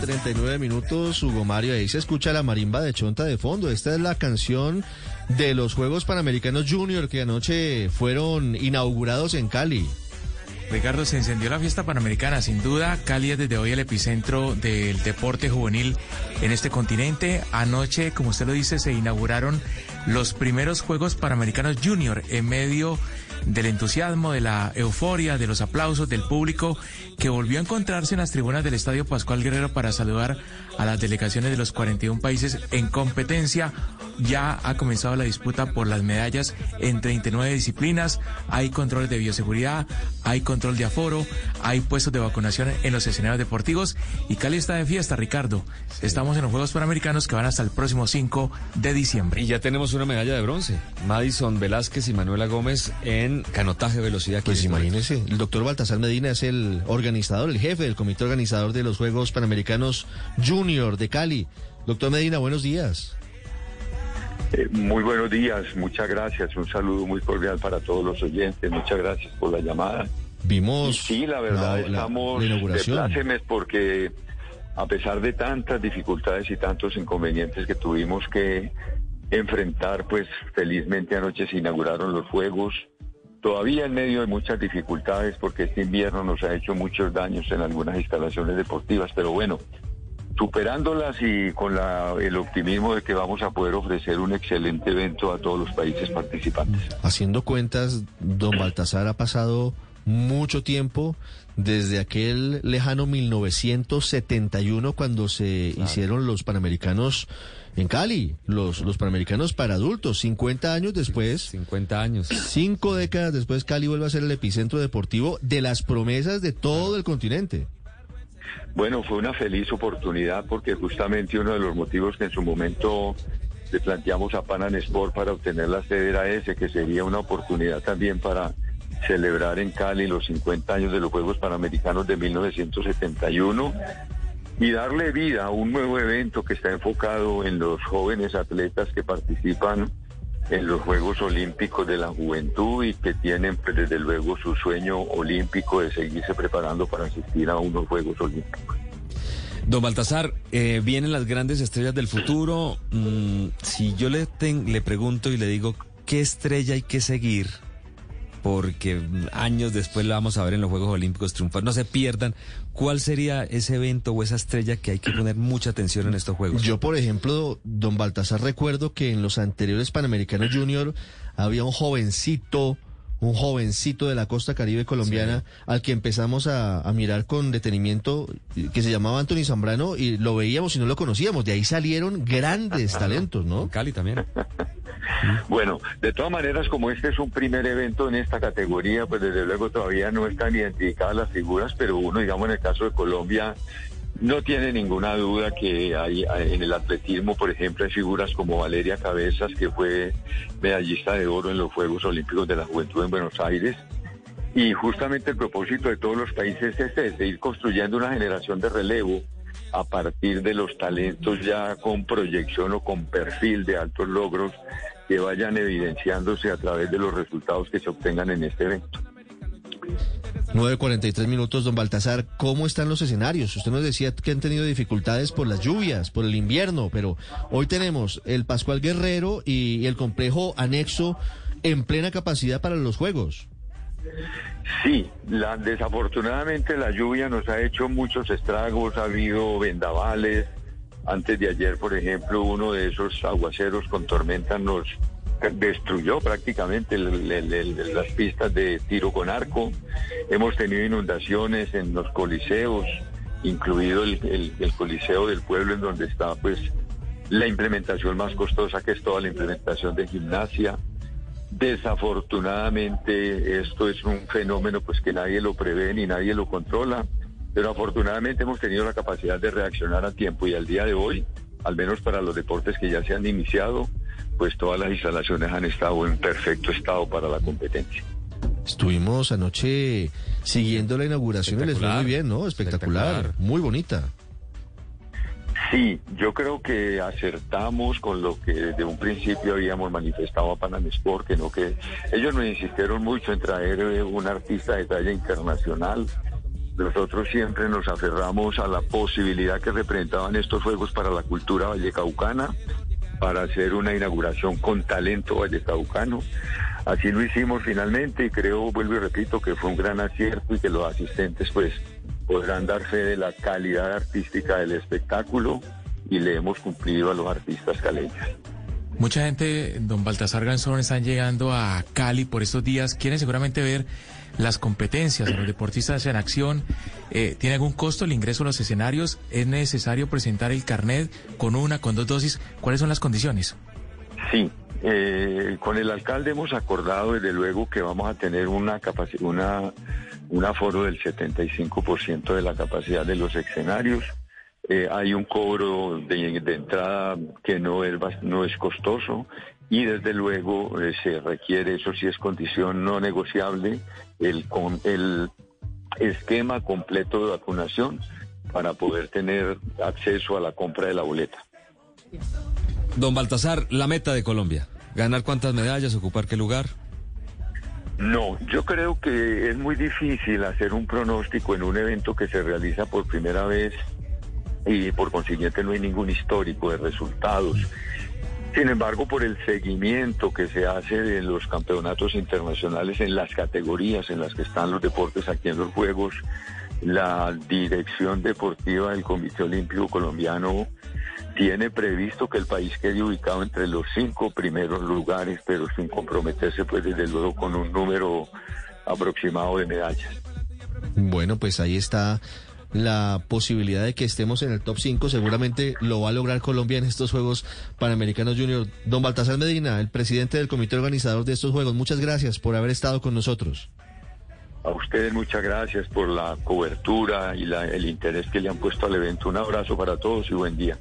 39 minutos, Hugo Mario. Ahí se escucha la marimba de Chonta de fondo. Esta es la canción de los Juegos Panamericanos Junior que anoche fueron inaugurados en Cali. Ricardo, se encendió la fiesta panamericana. Sin duda, Cali es desde hoy el epicentro del deporte juvenil en este continente. Anoche, como usted lo dice, se inauguraron los primeros Juegos Panamericanos Junior en medio del entusiasmo, de la euforia, de los aplausos del público que volvió a encontrarse en las tribunas del Estadio Pascual Guerrero para saludar a las delegaciones de los 41 países en competencia. Ya ha comenzado la disputa por las medallas en 39 disciplinas. Hay controles de bioseguridad, hay control de aforo, hay puestos de vacunación en los escenarios deportivos y Cali está de fiesta, Ricardo. Estamos en los Juegos Panamericanos que van hasta el próximo 5 de diciembre. Y ya tenemos una medalla de bronce. Madison Velázquez y Manuela Gómez en canotaje velocidad. Pues imagínese, el doctor Baltasar Medina es el organizador, el jefe del comité organizador de los Juegos Panamericanos Junior de Cali. Doctor Medina, buenos días. Eh, muy buenos días, muchas gracias. Un saludo muy cordial para todos los oyentes. Muchas gracias por la llamada. Vimos. sí, la verdad, estamos de plácemes porque a pesar de tantas dificultades y tantos inconvenientes que tuvimos que enfrentar, pues felizmente anoche se inauguraron los Juegos todavía en medio de muchas dificultades porque este invierno nos ha hecho muchos daños en algunas instalaciones deportivas, pero bueno, superándolas y con el optimismo de que vamos a poder ofrecer un excelente evento a todos los países participantes. Haciendo cuentas, don Baltasar ha pasado mucho tiempo desde aquel lejano 1971 cuando se hicieron los Panamericanos en Cali, los, los Panamericanos para adultos, 50 años después. 50 años. Cinco décadas después, Cali vuelve a ser el epicentro deportivo de las promesas de todo el continente. Bueno, fue una feliz oportunidad porque justamente uno de los motivos que en su momento le planteamos a Panan Sport para obtener la sede era ese, que sería una oportunidad también para celebrar en Cali los 50 años de los Juegos Panamericanos de 1971 y darle vida a un nuevo evento que está enfocado en los jóvenes atletas que participan en los Juegos Olímpicos de la Juventud y que tienen pues, desde luego su sueño olímpico de seguirse preparando para asistir a unos Juegos Olímpicos. Don Baltasar, eh, vienen las grandes estrellas del futuro. Mm, si yo le, le pregunto y le digo qué estrella hay que seguir, porque años después la vamos a ver en los Juegos Olímpicos triunfar. No se pierdan. ¿Cuál sería ese evento o esa estrella que hay que poner mucha atención en estos Juegos? Yo, por ejemplo, don Baltasar, recuerdo que en los anteriores Panamericanos Junior había un jovencito un jovencito de la costa caribe colombiana al que empezamos a, mirar con detenimiento, que se llamaba Anthony Zambrano, y lo veíamos y no lo conocíamos. De ahí salieron grandes talentos, ¿no? Cali también. Bueno, de todas maneras, como este es un primer evento en esta categoría, pues desde luego todavía no están identificadas las figuras, pero uno, digamos, en el caso de Colombia, no tiene ninguna duda que hay en el atletismo, por ejemplo, hay figuras como Valeria Cabezas, que fue medallista de oro en los Juegos Olímpicos de la Juventud en Buenos Aires. Y justamente el propósito de todos los países es ese, ir construyendo una generación de relevo a partir de los talentos ya con proyección o con perfil de altos logros que vayan evidenciándose a través de los resultados que se obtengan en este evento. 9.43 minutos, don Baltasar. ¿Cómo están los escenarios? Usted nos decía que han tenido dificultades por las lluvias, por el invierno, pero hoy tenemos el Pascual Guerrero y el complejo anexo en plena capacidad para los Juegos. Sí, la, desafortunadamente la lluvia nos ha hecho muchos estragos, ha habido vendavales. Antes de ayer, por ejemplo, uno de esos aguaceros con tormenta nos destruyó prácticamente las pistas de tiro con arco. Hemos tenido inundaciones en los coliseos, incluido el, coliseo del pueblo en donde está pues la implementación más costosa que es toda la implementación de gimnasia. Desafortunadamente esto es un fenómeno pues que nadie lo prevé ni nadie lo controla, pero afortunadamente hemos tenido la capacidad de reaccionar a tiempo y al día de hoy, al menos para los deportes que ya se han iniciado, pues todas las instalaciones han estado en perfecto estado para la competencia. Estuvimos anoche siguiendo la inauguración y les fue muy bien, ¿no? Espectacular, muy bonita. Sí, yo creo que acertamos con lo que desde un principio habíamos manifestado a Panam Sport, que no que ellos nos insistieron mucho en traer eh, un artista de talla internacional Nosotros siempre nos aferramos a la posibilidad que representaban estos Juegos para la cultura vallecaucana, para hacer una inauguración con talento vallecaucano. Así lo hicimos finalmente y creo, vuelvo y repito, que fue un gran acierto y que los asistentes pues podrán dar fe de la calidad artística del espectáculo y le hemos cumplido a los artistas caleños. Mucha gente, don Baltasar Garzón, están llegando a Cali por estos días. Quieren seguramente ver las competencias, los deportistas en acción. Eh, ¿Tiene algún costo el ingreso a los escenarios? ¿Es necesario presentar el carnet con una, con dos dosis? ¿Cuáles son las condiciones? Sí, eh, con el alcalde hemos acordado desde luego que vamos a tener una una, un aforo del 75% de la capacidad de los escenarios. Eh, hay un cobro de, entrada que no es, no es costoso y desde luego eh, se requiere, eso sí es condición no negociable, el, con, el esquema completo de vacunación para poder tener acceso a la compra de la boleta. Don Baltasar, la meta de Colombia, ¿ganar cuántas medallas, ocupar qué lugar? No, yo creo que es muy difícil hacer un pronóstico en un evento que se realiza por primera vez y por consiguiente no hay ningún histórico de resultados. Sin embargo, por el seguimiento que se hace de los campeonatos internacionales en las categorías en las que están los deportes aquí en los Juegos, la dirección deportiva del Comité Olímpico Colombiano tiene previsto que el país quede ubicado entre los cinco primeros lugares, pero sin comprometerse, pues desde luego con un número aproximado de medallas. Bueno, pues ahí está la posibilidad de que estemos en el top 5. Seguramente lo va a lograr Colombia en estos Juegos Panamericanos Junior. Don Baltasar Medina, el presidente del comité organizador de estos Juegos, muchas gracias por haber estado con nosotros. A ustedes muchas gracias por la cobertura y el interés que le han puesto al evento. Un abrazo para todos y buen día.